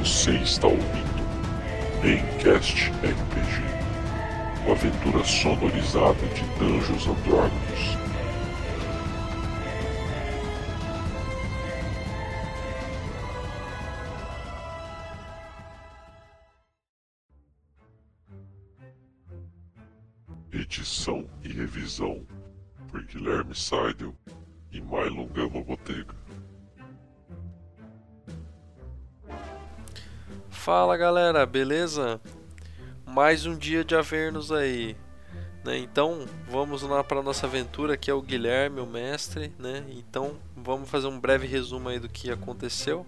Você está ouvindo Gamecast RPG, uma aventura sonorizada de Danjos Andrómedos. Edição e revisão por Guilherme Seidel e Mylon Gama Botega. Fala galera, beleza? Mais um dia de Avernos aí. Né? Então vamos lá para nossa aventura. Aqui é o Guilherme, o mestre. Né? Então vamos fazer um breve resumo aí do que aconteceu.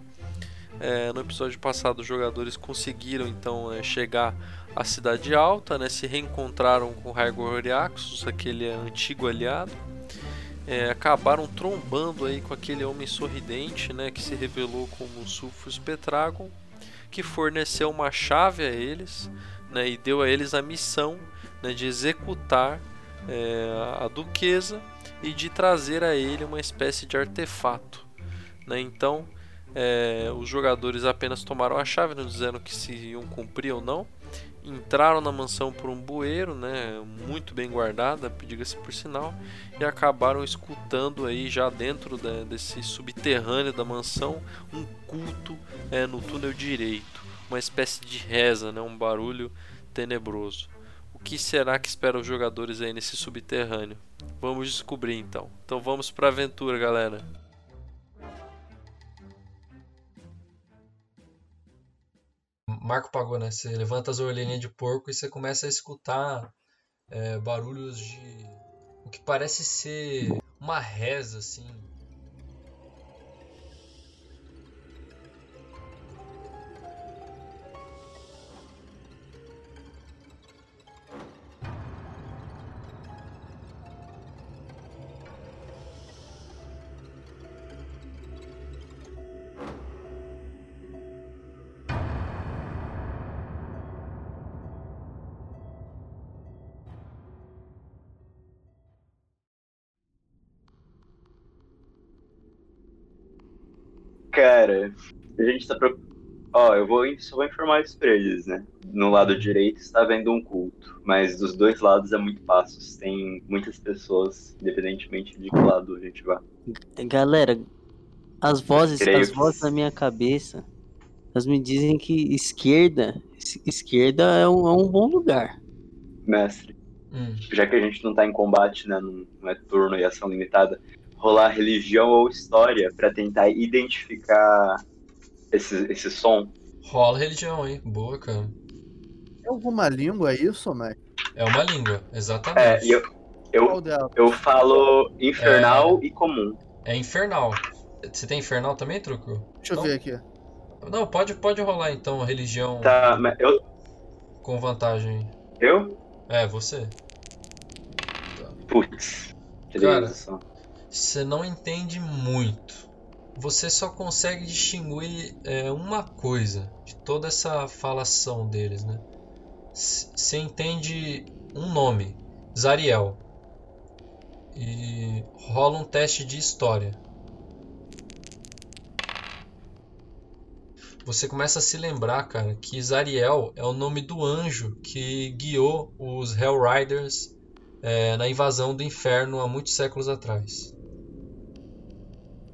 É, no episódio passado, os jogadores conseguiram então é, chegar à Cidade Alta, né? se reencontraram com Raigor Oriaxus, aquele antigo aliado. É, acabaram trombando aí com aquele homem sorridente, né, que se revelou como Sulfus Petragon, que forneceu uma chave a eles, né, e deu a eles a missão né, de executar é, a duquesa e de trazer a ele uma espécie de artefato. Né? Então, é, os jogadores apenas tomaram a chave, não dizendo que se iam cumprir ou não. Entraram na mansão por um bueiro, né, muito bem guardada, diga-se por sinal, e acabaram escutando aí já dentro da, desse subterrâneo da mansão um culto é, no túnel direito, uma espécie de reza, né, um barulho tenebroso. O que será que espera os jogadores aí nesse subterrâneo? Vamos descobrir então. Então vamos para a aventura, galera. Marco pagou, né? Você levanta as orelhinhas de porco e você começa a escutar é, barulhos de o que parece ser uma reza, assim. Gente tá. Pro... Ó, eu vou, só vou informar isso pra eles, né? No lado direito está havendo um culto, mas dos dois lados é muito fácil. Tem muitas pessoas, independentemente de que lado a gente vá. Galera, as vozes, as que- vozes na minha cabeça, elas me dizem que esquerda, es- esquerda é um, é um bom lugar. Mestre, Hum. já que a gente não tá em combate, né? Não não é turno e ação limitada, rolar religião ou história pra tentar identificar esse, esse som. Rola religião, hein? Boa, cara. É alguma língua isso, Mac? É uma língua, exatamente. É, e eu, eu, eu falo infernal e comum. É infernal. Você tem infernal também, Truco? Deixa eu Não. ver aqui. Não, pode, pode rolar então religião Tá, mas eu. com vantagem. Eu? É, você. Putz. Cara. Você não entende muito. Você só consegue distinguir é, uma coisa de toda essa falação deles, né? Você entende um nome, Zariel. E rola um teste de história. Você começa a se lembrar, cara, que Zariel é o nome do anjo que guiou os Hellriders é, na invasão do inferno há muitos séculos atrás.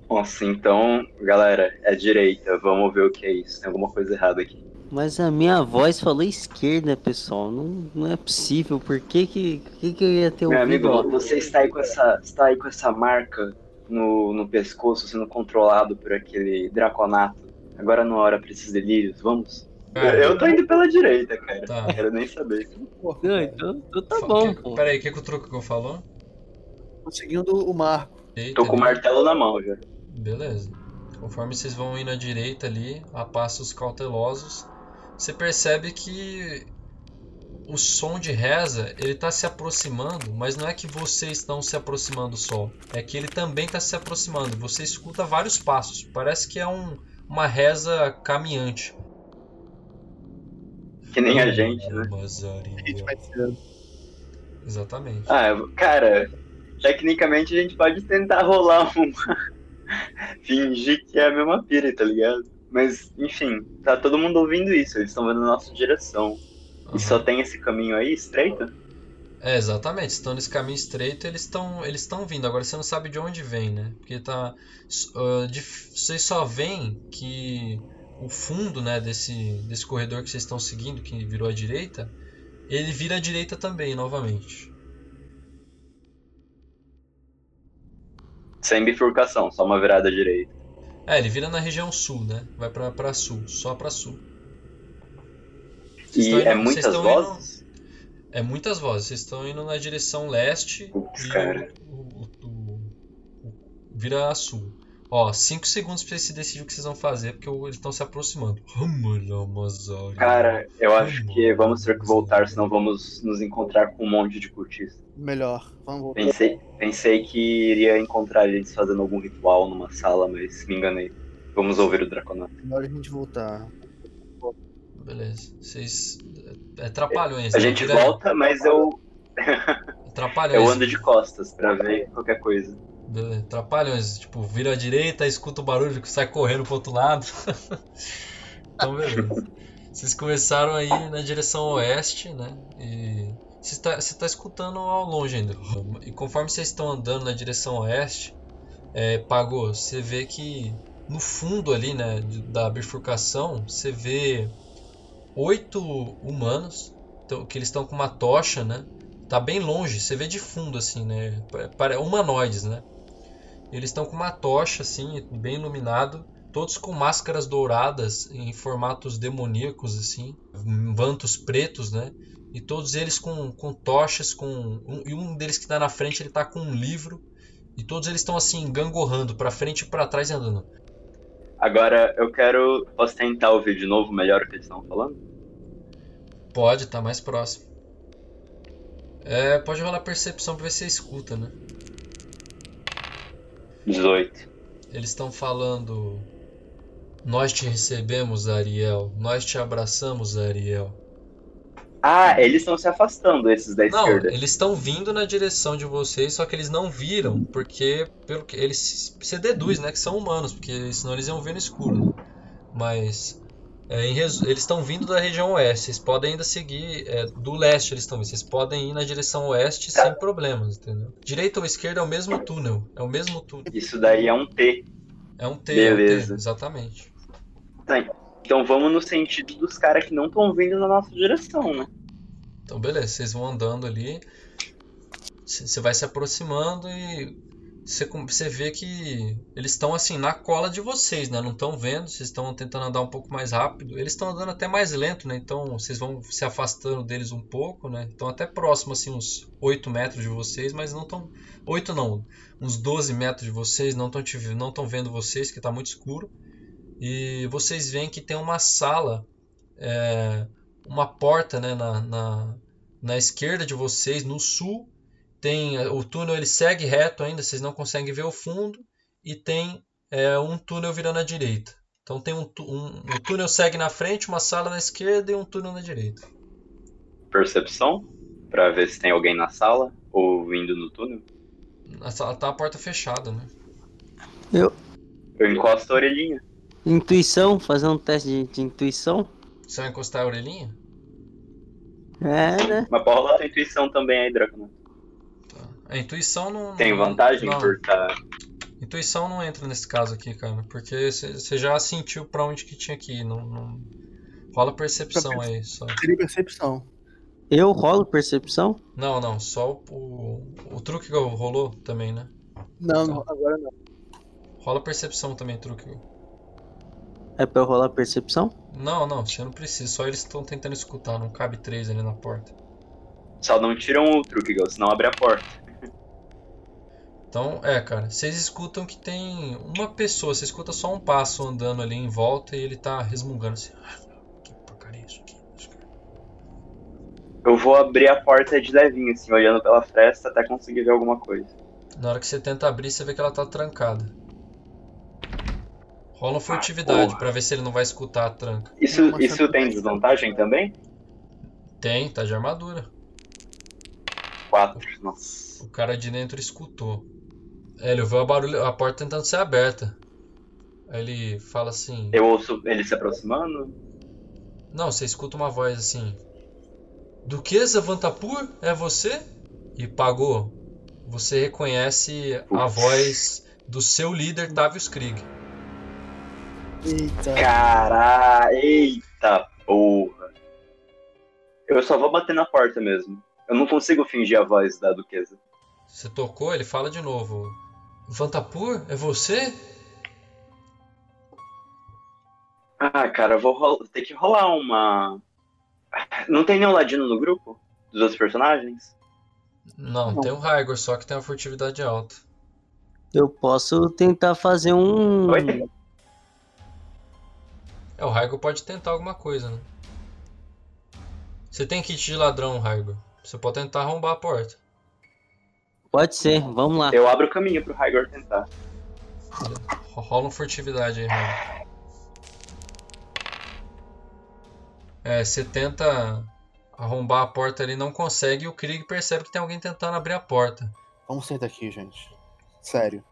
Nossa, então, galera, é direita. Vamos ver o que é isso. Tem alguma coisa errada aqui. Mas a minha voz falou esquerda, pessoal. Não, não é possível. Por que que, que, que eu ia ter Meu ouvido? amigo, você está aí com essa, está aí com essa marca no, no pescoço sendo controlado por aquele draconato. Agora não é hora pra esses delírios, vamos? Cara, eu tô indo pela direita, cara. Tá. Não quero nem saber. Porra, Não, então, então tá bom, que- pô. Peraí, o que, que o truco que eu falou? Conseguindo o marco. Eita, Tô com o ele- martelo na mão já. Beleza. Conforme vocês vão indo à direita ali, a passos cautelosos, você percebe que o som de reza, ele tá se aproximando, mas não é que vocês estão se aproximando só, é que ele também está se aproximando. Você escuta vários passos, parece que é um, uma reza caminhante. Que nem a gente, né? A gente vai ser. Exatamente. Ah, cara, tecnicamente a gente pode tentar rolar uma. Fingir que é a mesma pira, tá ligado? Mas, enfim, tá todo mundo ouvindo isso, eles estão vendo a nossa direção. Aham. E só tem esse caminho aí, estreito? É, exatamente. Estão nesse caminho estreito, eles estão eles estão vindo. Agora você não sabe de onde vem, né? Porque tá ah, de- vocês só veem que o fundo, né, desse desse corredor que vocês estão seguindo, que virou à direita, ele vira à direita também, novamente. Sem bifurcação, só uma virada à direita. É, ele vira na região sul, né? Vai pra, pra sul, só pra sul. Vocês E indo- é muitas estão indo- vozes? É muitas vozes. Vocês estão indo na direção leste Putz, e cara. o, o- o- vira a sul. Ó, 5 segundos pra vocês se decidir o que vocês vão fazer, porque eles estão se aproximando. Cara, eu acho que vamos ter que voltar, senão vamos nos encontrar com um monte de cultistas. Melhor. Vamos voltar. Pensei, pensei que iria encontrar eles fazendo algum ritual numa sala, mas me enganei. Vamos ouvir o Draconato. Melhor a gente voltar. Beleza. Vocês. É trapalhões. A gente volta, mas eu, Trapalhões. eu ando de costas pra ver qualquer coisa. Beleza, Trapalhões. Tipo, vira à direita, escuta o barulho que sai correndo pro outro lado. então, beleza. Vocês começaram aí na direção oeste, né? E você está, está escutando ao longe ainda. E conforme vocês estão andando na direção oeste, é, Pagô, você vê que no fundo ali, né, da bifurcação, você vê oito humanos, que eles estão com uma tocha, né? Tá bem longe, você vê de fundo assim, né? Pa- pare- Humanoides, né? Eles estão com uma tocha assim, bem iluminado, todos com máscaras douradas em formatos demoníacos assim, mantos pretos, né? E todos eles com, com tochas, com um, e um deles que está na frente ele tá com um livro e todos eles estão assim gangorrando para frente e para trás e andando. Agora eu quero. Posso tentar ouvir de novo melhor o que eles estão falando? Pode, tá mais próximo. É, pode rolar percepção pra ver se você escuta, né? 18. Eles estão falando. Nós te recebemos, Ariel. Nós te abraçamos, Ariel. Ah, eles estão se afastando, esses da Não, esquerda. eles estão vindo na direção de vocês, só que eles não viram, porque pelo que eles você deduz, né, que são humanos, porque senão eles iam ver no escuro. Mas é, em resu- eles estão vindo da região oeste. Vocês podem ainda seguir é, do leste, eles estão vindo. Vocês podem ir na direção oeste Tá. sem problemas, entendeu? Direita ou esquerda é o mesmo túnel, é o mesmo túnel. Isso daí é um T. É um T, é um T, Beleza. exatamente. Tá, então vamos no sentido dos caras que não estão vindo na nossa direção, né? Então, beleza, vocês vão andando ali, você vai se aproximando e você, você vê que eles estão assim na cola de vocês, né? Não estão vendo, vocês estão tentando andar um pouco mais rápido. Eles estão andando até mais lento, né? Então vocês vão se afastando deles um pouco, né? Estão até próximo, assim, uns 8 metros de vocês, mas não estão. 8 não, uns 12 metros de vocês, não estão não estão vendo vocês, que está muito escuro. E vocês veem que tem uma sala. é, uma porta né, na, na, na esquerda de vocês, no sul. Tem o túnel, ele segue reto ainda, vocês não conseguem ver o fundo. E tem é, um túnel virando à direita. Então tem um, um, um túnel segue na frente, uma sala na esquerda e um túnel na direita. Percepção, pra ver se tem alguém na sala ou vindo no túnel. A sala tá a porta fechada, né? Eu encosto a orelhinha. Intuição, fazer um teste de, de intuição. Você vai encostar a orelhinha? É, né? Mas pode rolar a intuição também aí, Draco. Tá. A intuição não. Tem vantagem não. por estar. Intuição não entra nesse caso aqui, cara, porque você já sentiu pra onde que tinha que ir. Não, não... Rola percepção aí só. Seria percepção. Eu rolo percepção? Não, não, só o, o, o truque rolou também, né? Não, não, agora não. Rola percepção também, truque. É pra eu rolar percepção? Não, não, você não precisa, só eles estão tentando escutar, não cabe três ali na porta. Só não tiram o truque, Gal, senão abre a porta. Então, é, cara, vocês escutam que tem uma pessoa, você escuta só um passo andando ali em volta e ele tá resmungando assim. "Ah, Que porcaria isso aqui? Isso aqui." Eu vou abrir a porta de levinho, assim, olhando pela fresta até conseguir ver alguma coisa. Na hora que você tenta abrir, você vê que ela tá trancada. Rola uma furtividade porra. pra ver se ele não vai escutar a tranca. Isso, isso tem desvantagem também? Tem, tá de armadura. Quatro. Nossa. O cara de dentro escutou. É, ele ouviu a, barulho, a porta tentando ser aberta. Aí ele fala assim: Eu ouço ele se aproximando. Não, você escuta uma voz assim: Duquesa Vantapur, é você? E pagou. Você reconhece a Putz. voz do seu líder, Tavius Krieg. Eita. Caralho, eita porra. Eu só vou bater na porta mesmo. Eu não consigo fingir a voz da duquesa. Você tocou, ele fala de novo: Vantapur, é você? Ah, cara, eu vou ter que rolar uma. Não tem nenhum ladino no grupo? Dos outros personagens? Não, Não. tem o Raigor, só que tem uma furtividade alta. Eu posso tentar fazer um. Oi? É, o Raigor pode tentar alguma coisa, né? Você tem kit de ladrão, Raigor. Você pode tentar arrombar a porta. Pode ser, vamos lá. Eu abro o caminho pro Raigor tentar. Ro- Rola um furtividade aí, Raigor. É, você tenta arrombar a porta ali, não consegue, e o Krieg percebe que tem alguém tentando abrir a porta. Vamos sair daqui, gente. Sério.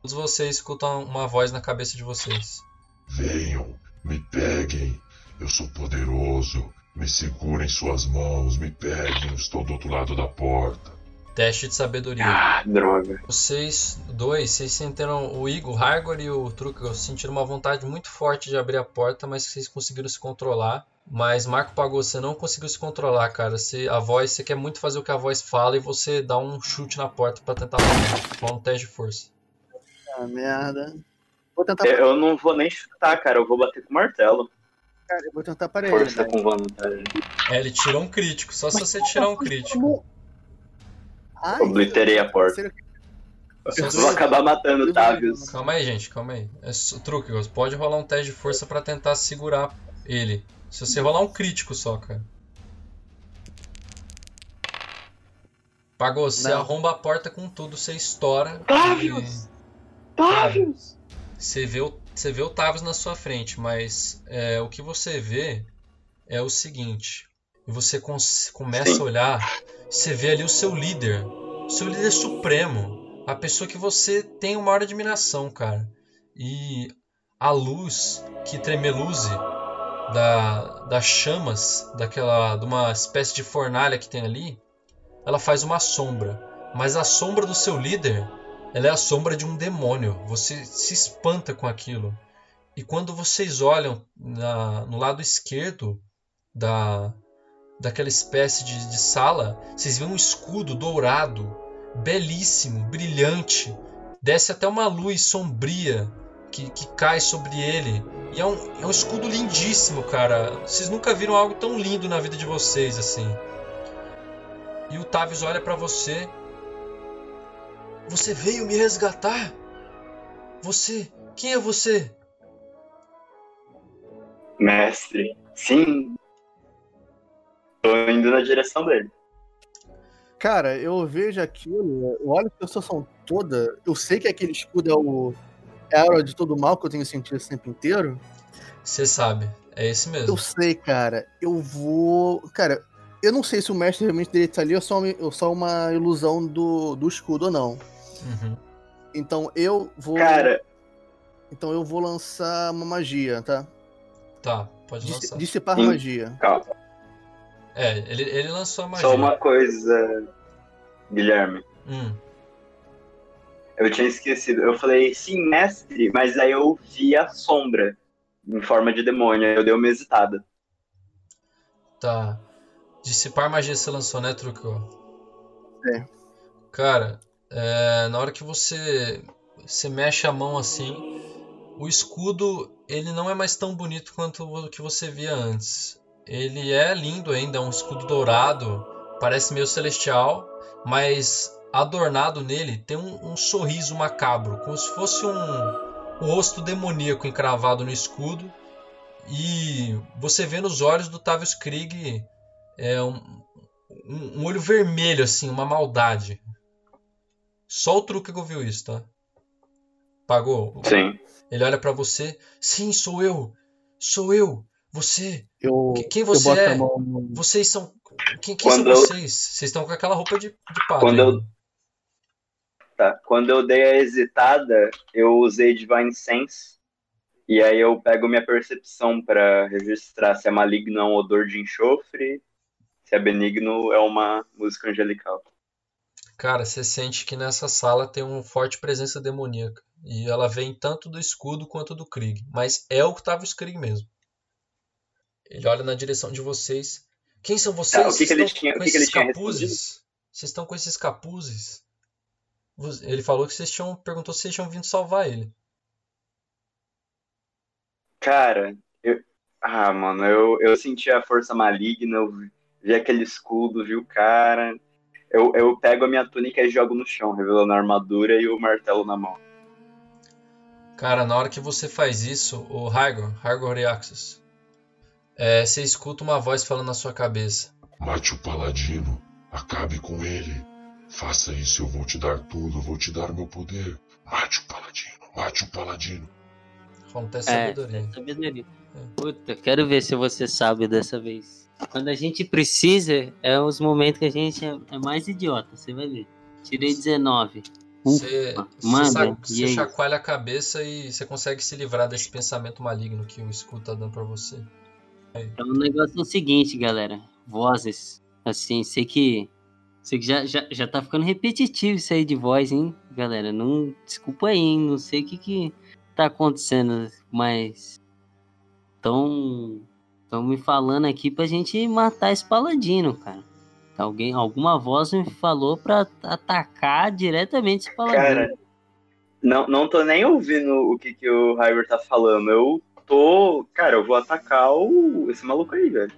Todos vocês escutam uma voz na cabeça de vocês. Venham, me peguem. Eu sou poderoso. Me segurem suas mãos, me peguem. Eu estou do outro lado da porta. Teste de sabedoria. Ah, droga. Vocês dois, vocês sentiram o Igor, o Hargor e o Truckel sentiram uma vontade muito forte de abrir a porta, mas vocês conseguiram se controlar. Mas Marco Pagou, você não conseguiu se controlar, cara. Você, a voz, você quer muito fazer o que a voz fala e você dá um chute na porta pra tentar. Rola um teste de força. Ah, merda. Vou tentar, Eu eu não vou nem chutar, cara. Eu vou bater com o martelo. cara, eu vou tentar parede. Força com vantagem. É, ele tirou um crítico, só se você tirar um crítico. Ai, Obliterei a porta. Eu vou acabar matando o Tavius. Calma aí, gente, calma aí. É só- Truckel, pode rolar um teste de força pra tentar segurar ele. Se você rolar um crítico só, cara. Pagou, você Não. arromba a porta com tudo, você estoura. Tavius! e Tavius! Você vê o, você vê o Tavius na sua frente, mas é, o que você vê é o seguinte. E você começa a olhar, você vê ali o seu líder, o seu líder supremo, a pessoa que você tem uma maior admiração, cara. E a luz que tremeluze da, das chamas daquela de uma espécie de fornalha que tem ali, ela faz uma sombra. Mas a sombra do seu líder, ela é a sombra de um demônio. Você se espanta com aquilo. E quando vocês olham na- no lado esquerdo da daquela espécie de, de sala, vocês veem um escudo dourado, belíssimo, brilhante. Desce até uma luz sombria que, que cai sobre ele. E é um, é um escudo lindíssimo, cara. Vocês nunca viram algo tão lindo na vida de vocês assim. E o Tavius olha pra você. Você veio me resgatar? Você? Quem é você? Mestre. Sim. Tô indo na direção dele. Cara, eu vejo aquilo, eu olho a situação toda, eu sei que aquele escudo é o é a aura de todo mal que eu tenho sentido esse tempo inteiro. Você sabe, é esse mesmo. Eu sei, cara. Eu vou. Cara, eu não sei se o mestre realmente dele tá ali ou só, uma- ou só uma ilusão do, do escudo ou não. Uhum. Então eu vou. Cara, Então eu vou lançar uma magia, tá? Tá, pode Dis- lançar. Dissipar Sim. magia. calma. É, ele, ele lançou a magia. Só uma coisa, Guilherme. Hum, Eu tinha esquecido. Eu falei, sim, mestre, mas aí eu vi a sombra em forma de demônio. Eu dei uma hesitada. tá. Dissipar magia você lançou, né, Truco? É. Cara, é, na hora que você, você mexe a mão assim, o escudo ele não é mais tão bonito quanto o que você via antes. Ele é lindo ainda, é um escudo dourado, parece meio celestial, mas adornado nele tem um, um sorriso macabro, como se fosse um, um rosto demoníaco encravado no escudo. E você vê nos olhos do Tavius Krieg é, um, um, olho vermelho, assim, uma maldade. Só o Truque viu isso, tá? Pagou? Sim. Ele olha pra você. Sim, sou eu. Sou eu. Você. Eu, Que- quem eu você boto é? no- Vocês são. Quem, quem são eu- vocês? Vocês estão com aquela roupa de, de padre. Quando eu-. Tá. Quando eu dei a hesitada, eu usei Divine Sense. E aí eu pego minha percepção pra registrar se é maligno é um odor de enxofre, se é benigno é uma música angelical. Cara, você sente que nessa sala tem uma forte presença demoníaca. E ela vem tanto do escudo quanto do Krieg. Mas é o Octavius Krieg mesmo. Ele olha na direção de vocês. Quem são vocês? Tá, o que que ele tinha- com esses capuzes? Vocês estão com esses capuzes? Ele falou que vocês tinham. Perguntou se vocês tinham vindo salvar ele. Cara, eu. Ah, mano, eu, eu senti a força maligna, eu vi aquele escudo, vi o cara. Eu, eu pego a minha túnica e jogo no chão, revelando a armadura e o martelo na mão. Cara, na hora que você faz isso, o Hygor, Hygor Reaxus, é, você escuta uma voz falando na sua cabeça. Mate o paladino. Acabe com ele. Faça isso, eu vou te dar tudo, eu vou te dar meu poder. Mate o paladino, mate o paladino. Rola um teste É, sabedoria. é sabedoria. Puta, quero ver se você sabe dessa vez. Quando a gente precisa, é os momentos que a gente é, é mais idiota, você vai ver. Tirei 19. Você, Ufa, você, manda, você chacoalha a cabeça e você consegue se livrar desse pensamento maligno que o escudo tá dando pra você. Então o negócio é o seguinte, galera. Vozes. Assim, sei que. Sei que já, já, já tá ficando repetitivo isso aí de voz, hein, galera? Não. Desculpa aí, hein? Não sei o que que tá acontecendo, mas. Tão. Tão me falando aqui pra gente matar esse paladino, cara. Alguém, alguma voz me falou pra atacar diretamente esse paladino. Cara, não, não tô nem ouvindo o que, que o Hyber tá falando. Eu tô. Cara, eu vou atacar o, esse maluco aí, velho.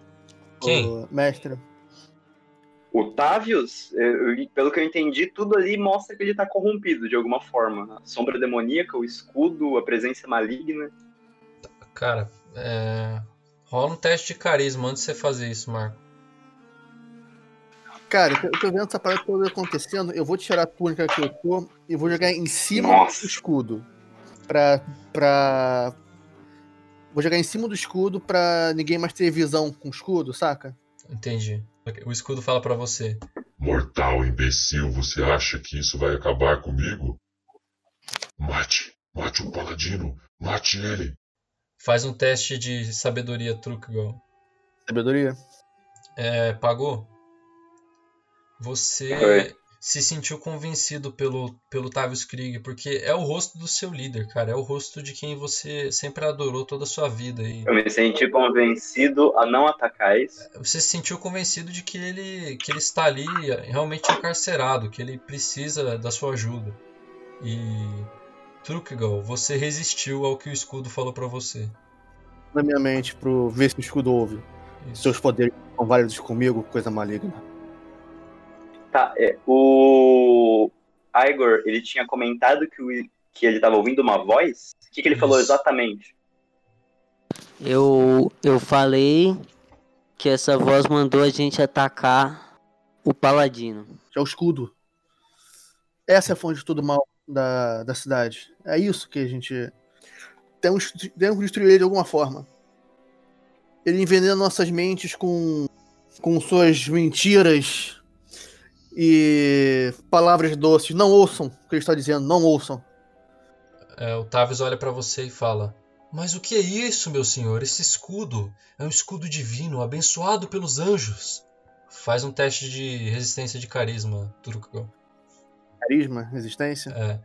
Quem? Ô, mestre. O Tavius, pelo que eu entendi, tudo ali mostra que ele tá corrompido de alguma forma. A sombra demoníaca, o escudo, a presença maligna. Cara, é... rola um teste de carisma antes de você fazer isso, Marco. Cara, eu tô vendo essa parada toda acontecendo. Eu vou tirar a túnica que eu tô e vou jogar em cima Nossa. do escudo. Pra. pra. Vou jogar em cima do escudo pra ninguém mais ter visão com o escudo, saca? Entendi. O escudo fala pra você. Mortal imbecil, você acha que isso vai acabar comigo? Mate, mate o paladino, mate ele. Faz um teste de sabedoria, Trucgal. Sabedoria? É, pagou? Você Foi. Se sentiu convencido pelo, pelo Tavius Krieg, porque é o rosto do seu líder, cara. É o rosto de quem você sempre adorou toda a sua vida. E Eu me senti convencido a não atacar isso. você se sentiu convencido de que ele, que ele está ali realmente encarcerado, que ele precisa da sua ajuda. E Trucgal, você resistiu ao que o escudo falou pra você. Na minha mente, pro ver se o escudo ouve. Isso. Seus poderes são válidos comigo, coisa maligna. Tá, é, o Igor, ele tinha comentado que, o- que ele tava ouvindo uma voz? O que, que ele falou exatamente? Eu, eu falei que essa voz mandou a gente atacar o paladino. Que é o escudo. Essa é a fonte de todo mal da, da cidade. É isso que a gente. Temos, temos que destruir ele de alguma forma. Ele envenena nossas mentes com, com suas mentiras e palavras doces. Não ouçam o que ele está dizendo, não ouçam. É, o Tavius olha pra você e fala: Mas o que é isso, meu senhor? Esse escudo é um escudo divino, abençoado pelos anjos. Faz um teste de resistência de carisma, Turukgal. Carisma, resistência. É.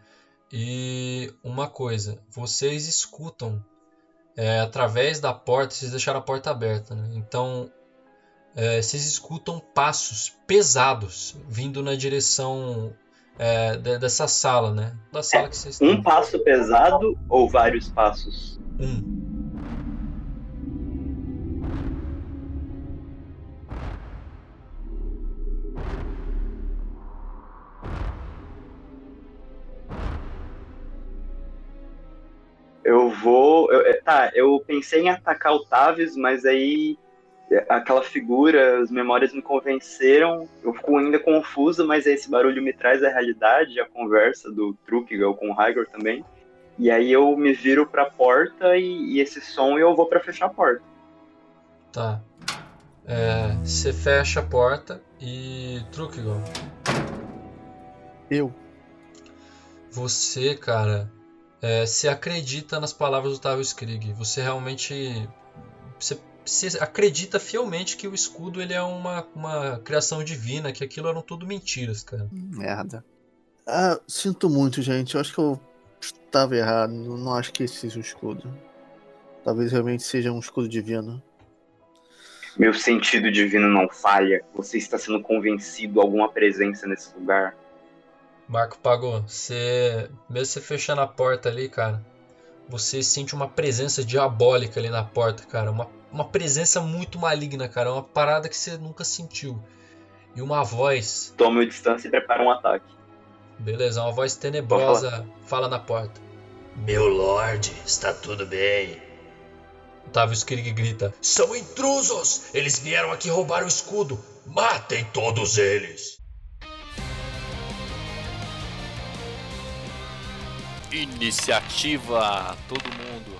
E uma coisa, vocês escutam é, através da porta, vocês deixaram a porta aberta, né? Então é, vocês escutam passos pesados vindo na direção é, de- dessa sala, né? Da sala que vocês estão. Um passo pesado ou vários passos? Um. Eu vou. eu- é, tá, eu pensei em atacar o Tavis, mas aí é, aquela figura, as memórias me convenceram. Eu fico ainda confuso, mas esse barulho me traz a realidade, a conversa do Trukigal com o Hygor também. E aí eu me viro pra porta e, e esse som eu vou pra fechar a porta. Tá. É, você fecha a porta e. Trukigal. Eu. você, cara, é, se acredita nas palavras do Otávio Skrig. Você realmente. Você, você acredita fielmente que o escudo ele é uma, uma criação divina, que aquilo eram tudo mentiras, cara. Merda. Ah, sinto muito, gente. Eu acho que eu estava errado. Não acho que esse seja um escudo. Talvez realmente seja um escudo divino. Meu sentido divino não falha. Você está sendo convencido alguma presença nesse lugar. Marco pagou. Você. Mesmo você fechando a porta ali, cara, você sente uma presença diabólica ali na porta, cara. Uma, uma presença muito maligna, cara. Uma parada que você nunca sentiu. E uma voz. Tome distância e prepara um ataque. Beleza, uma voz tenebrosa fala na porta. Meu lord, está tudo bem. Otávio Skrig grita: São intrusos! Eles vieram aqui roubar o escudo! Matem todos eles! Iniciativa, todo mundo.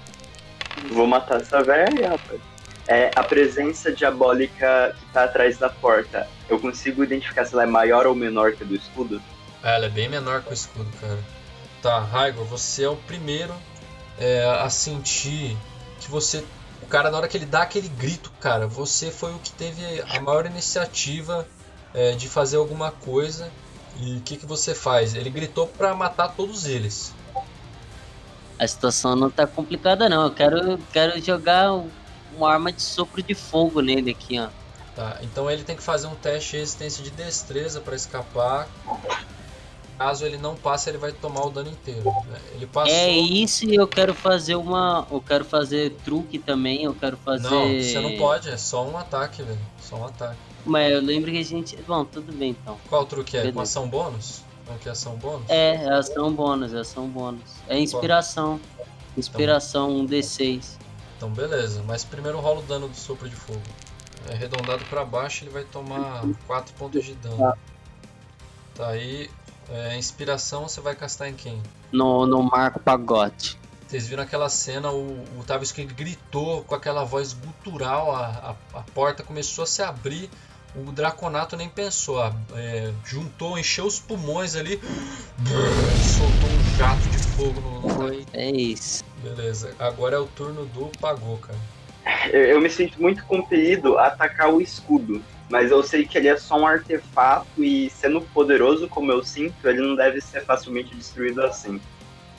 Vou matar essa velha, rapaz. É, a presença diabólica que tá atrás da porta, eu consigo identificar se ela é maior ou menor que a do escudo? Ela é bem menor que o escudo, cara. Tá, Raigor, você é o primeiro é, a sentir que você. O cara, na hora que ele dá aquele grito, cara, você foi o que teve a maior iniciativa é, de fazer alguma coisa. E o que, que você faz? Ele gritou pra matar todos eles. A situação não tá complicada não. Eu quero, quero jogar um- uma arma de sopro de fogo nele aqui, ó. Tá, então ele tem que fazer um teste de resistência de destreza pra escapar. Caso ele não passe, ele vai tomar o dano inteiro. né? Ele passou. É isso e eu quero fazer uma. Eu quero fazer truque também, eu quero fazer. Não, você não pode, é só um ataque, velho. Só um ataque. Mas eu lembro que a gente. Bom, tudo bem então. Qual truque é? Com Beleza. ação bônus? Que é ação bônus? É, é ação bônus, é ação bônus. É inspiração. Inspiração, um D6. Então beleza, mas primeiro rola o dano do sopro de fogo. É arredondado pra baixo, ele vai tomar 4 pontos de dano. Tá aí, é, inspiração você vai castar em quem? No, no Marco Pagote. Vocês viram aquela cena, o, o Tavius King gritou com aquela voz gutural, a, a, a porta começou a se abrir, o Draconato nem pensou, a- é, juntou, encheu os pulmões ali, soltou um jato de fogo no, no Foi. É isso. Beleza, agora é o turno do Pagou, cara. Eu, eu me sinto muito compelido a atacar o escudo. Mas eu sei que ele é só um artefato e sendo poderoso como eu sinto, ele não deve ser facilmente destruído assim.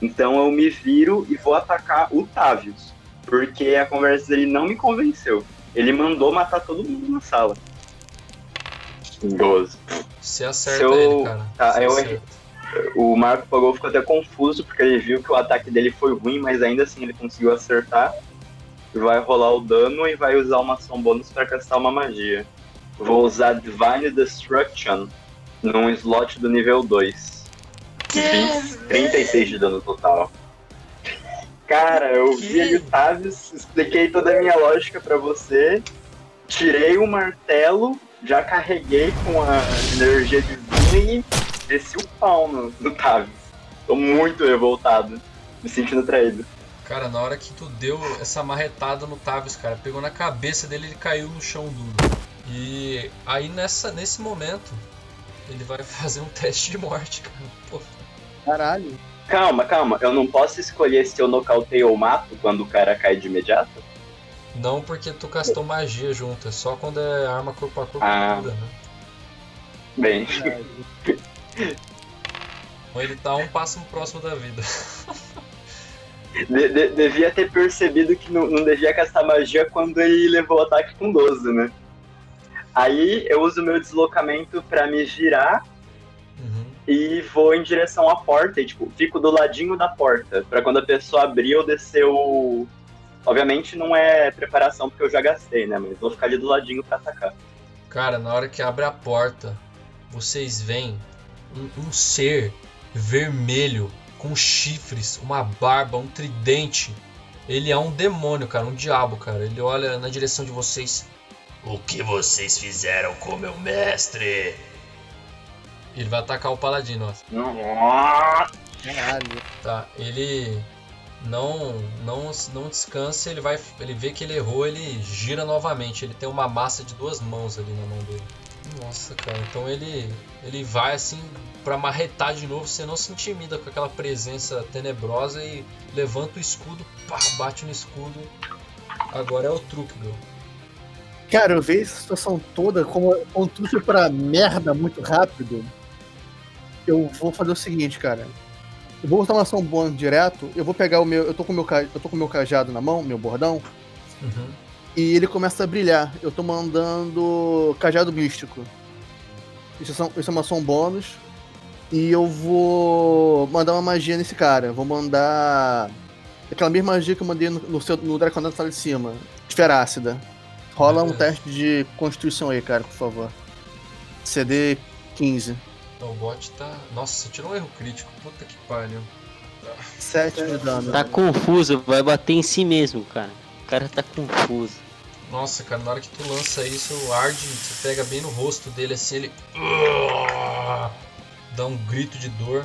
Então eu me viro e vou atacar o Tavius. Porque a conversa dele não me convenceu. Ele mandou matar todo mundo na sala. 12. Você acerta Se eu- ele, cara. tá, Você eu acerta. O Marco Pagou ficou até confuso porque ele viu que o ataque dele foi ruim, mas ainda assim ele conseguiu acertar. Vai rolar o dano e vai usar uma ação bônus para castar uma magia. Vou usar Divine Destruction num slot do nível 2. 20, 36 de dano total. Cara, eu vi ali o Tavius, expliquei toda a minha lógica pra você, tirei o martelo, já carreguei com a energia divina e desci o pau no, no Tavius. Tô muito revoltado, me sentindo traído. Cara, na hora que tu deu essa marretada no Tavius, cara, pegou na cabeça dele ele caiu no chão duro. E aí nessa, nesse momento, ele vai fazer um teste de morte, cara. Pô, Caralho. Calma, calma, eu não posso escolher se eu nocauteio ou mato quando o cara cai de imediato? Não porque tu castou magia junto, é só quando é arma corpo a corpo Ah. pura, né? Bem, Então ele tá um passo próximo da vida. de- de- devia ter percebido que não, não devia castar magia quando ele levou o ataque com 12, né? Aí eu uso meu deslocamento pra me girar Uhum. e vou em direção à porta e, tipo, fico do ladinho da porta, pra quando a pessoa abrir eu descer o... Obviamente não é preparação porque eu já gastei, né? Mas vou ficar ali do ladinho pra atacar. Cara, na hora que abre a porta, vocês veem um, um ser vermelho com chifres, uma barba, um tridente. Ele é um demônio, cara, um diabo, cara. Ele olha na direção de vocês. O que vocês fizeram com meu mestre? Ele vai atacar o paladino, ó. Caralho. Tá, ele não não não descansa, ele vai ele vê que ele errou, ele gira novamente. Ele tem uma massa de duas mãos ali na mão dele. Nossa, cara, então ele ele vai assim pra marretar de novo, você não se intimida com aquela presença tenebrosa e levanta o escudo, pá, bate no escudo. Agora é o truque, meu. Cara, eu vejo essa situação toda como um truque pra merda muito rápido. Eu vou fazer o seguinte, cara. Eu vou botar uma ação bônus direto. Eu vou pegar o meu. Eu tô com o meu, eu tô com meu cajado na mão, meu bordão. Uhum. E ele começa a brilhar. Eu tô mandando cajado místico. Isso é, isso é uma ação bônus. E eu vou mandar uma magia nesse cara. Vou mandar. Aquela mesma magia que eu mandei no, no, seu, no Draconato lá de cima. Esfera ácida. Rola um teste de constituição aí, cara, por favor. CD 15. Então, o bot tá. Nossa, você tirou um erro crítico. Puta que pariu. 7 de dano. Tá confuso, vai bater em si mesmo, cara. O cara tá confuso. Nossa, cara, na hora que tu lança isso, o Ard, você pega bem no rosto dele assim, ele. Dá um grito de dor.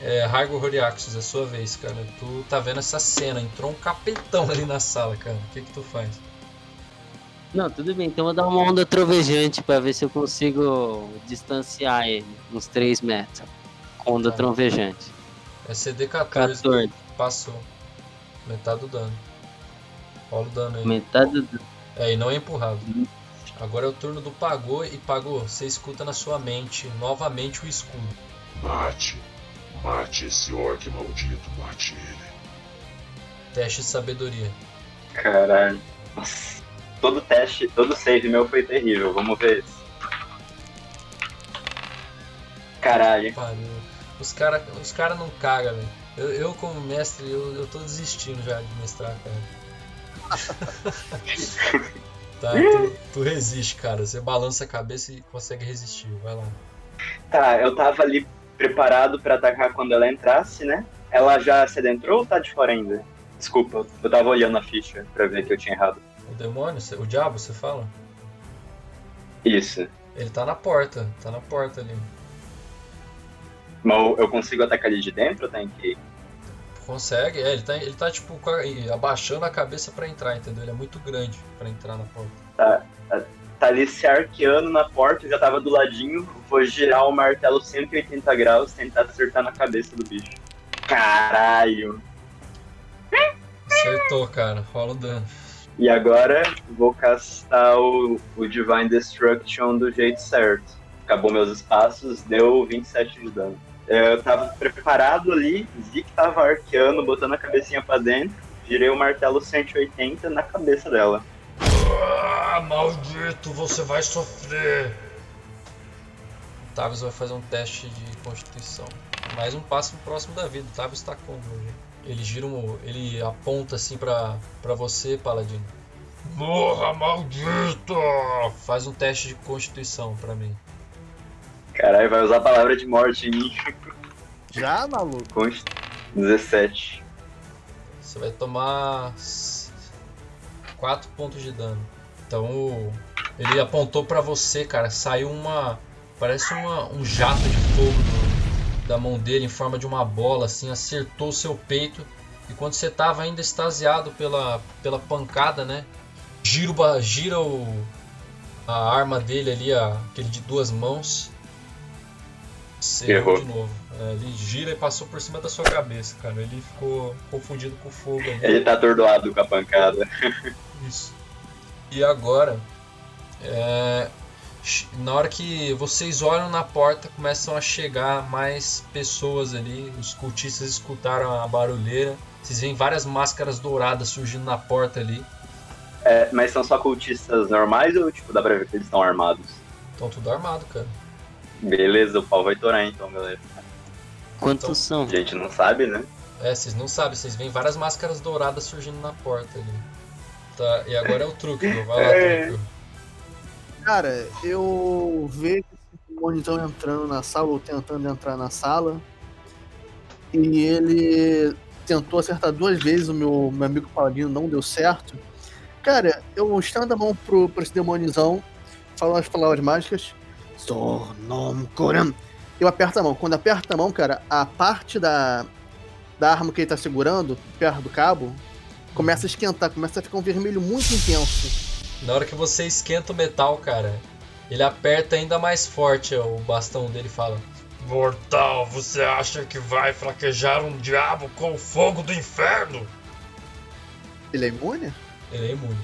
É, Raigo Horiaxus, é sua vez, cara. Tu tá vendo essa cena, entrou um capetão ali na sala, cara. O que que tu faz? Não, tudo bem, então eu vou dar uma onda trovejante pra ver se eu consigo distanciar ele uns 3 metros. Com onda Tá. trovejante. É CD 14, 14. passou. Metade do dano. Rola o dano aí. Metade do. É, e não é empurrado. Agora é o turno do Pagou e Pagou, você escuta na sua mente novamente o escudo. Mate. Mate esse orc maldito, mate ele. Teste de sabedoria. Caralho. Nossa. Todo teste, todo save meu foi terrível. Vamos ver esse. Caralho. Pariu. Os caras os cara não cagam, velho. Eu, eu, como mestre, eu, eu tô desistindo já de mestrar, cara. tá, tu, tu resiste, cara. Você balança a cabeça e consegue resistir. Vai lá. Tá, eu tava ali preparado pra atacar quando ela entrasse, né? Ela já se adentrou ou tá de fora ainda? Desculpa, eu tava olhando a ficha pra ver que eu tinha errado. O demônio, o diabo, você fala? Isso. Ele tá na porta, tá na porta ali. Mas eu- consigo atacar ele de dentro ou tem que. Consegue, é, ele tá, ele tá tipo abaixando a cabeça pra entrar, entendeu? Ele é muito grande pra entrar na porta. Tá ali se arqueando na porta, já tava do ladinho. Vou girar o martelo 180 graus, tentar acertar na cabeça do bicho. Caralho! Acertou, cara. Rola o dano. E agora vou castar o, o Divine Destruction do jeito certo. Acabou meus espaços, deu 27 de dano. Eu tava preparado ali, vi que tava arqueando, botando a cabecinha pra dentro, girei o martelo 180 na cabeça dela. Ah, maldito, você vai sofrer. O Tavius vai fazer um teste de constituição. Mais um passo próximo da vida. O Tavius tá como hoje? Ele gira um. Ele aponta assim pra, pra você, Paladino. Morra, maldito! Faz um teste de constituição pra mim. Caralho, vai usar a palavra de morte em mim. Já, maluco? Const- 17. Você vai tomar 4 pontos de dano. Então ele apontou pra você, cara. Saiu uma. Parece uma, um jato de fogo do- da mão dele em forma de uma bola, assim, acertou o seu peito. E quando você tava ainda extasiado pela, pela pancada, né? Gira, gira o, a arma dele ali, a, aquele de duas mãos. Você errou de novo. É, ele gira e passou por cima da sua cabeça, cara. Ele ficou confundido com o fogo ali. Ele tá atordoado com a pancada. Isso. E agora, é, na hora que vocês olham na porta, começam a chegar mais pessoas ali. Os cultistas escutaram a barulheira. Vocês veem várias máscaras douradas surgindo na porta ali. É, mas são só cultistas normais ou tipo, dá pra ver que eles estão armados? Estão tudo armado, cara. Beleza, o pau vai torar então, galera. Quantos são? A gente não sabe, né? É, vocês não sabem, vocês veem várias máscaras douradas surgindo na porta ali. Tá, e agora é o truque, vai lá, É. truque. Cara, eu vejo esse monitão entrando na sala, ou tentando entrar na sala. E ele tentou acertar duas vezes o meu, meu amigo Paladino, não deu certo. Cara, eu estendo a mão pro, pro esse demonizão, falo as palavras mágicas. Sonom Koram. Eu aperto a mão. Quando aperta a mão, cara, a parte da, da arma que ele tá segurando, perto do cabo, começa a esquentar, começa a ficar um vermelho muito intenso. Na hora que você esquenta o metal, cara, Ele aperta ainda mais forte o bastão dele e fala: Mortal, você acha que vai fraquejar um diabo com o fogo do inferno? Ele é imune? Ele é imune.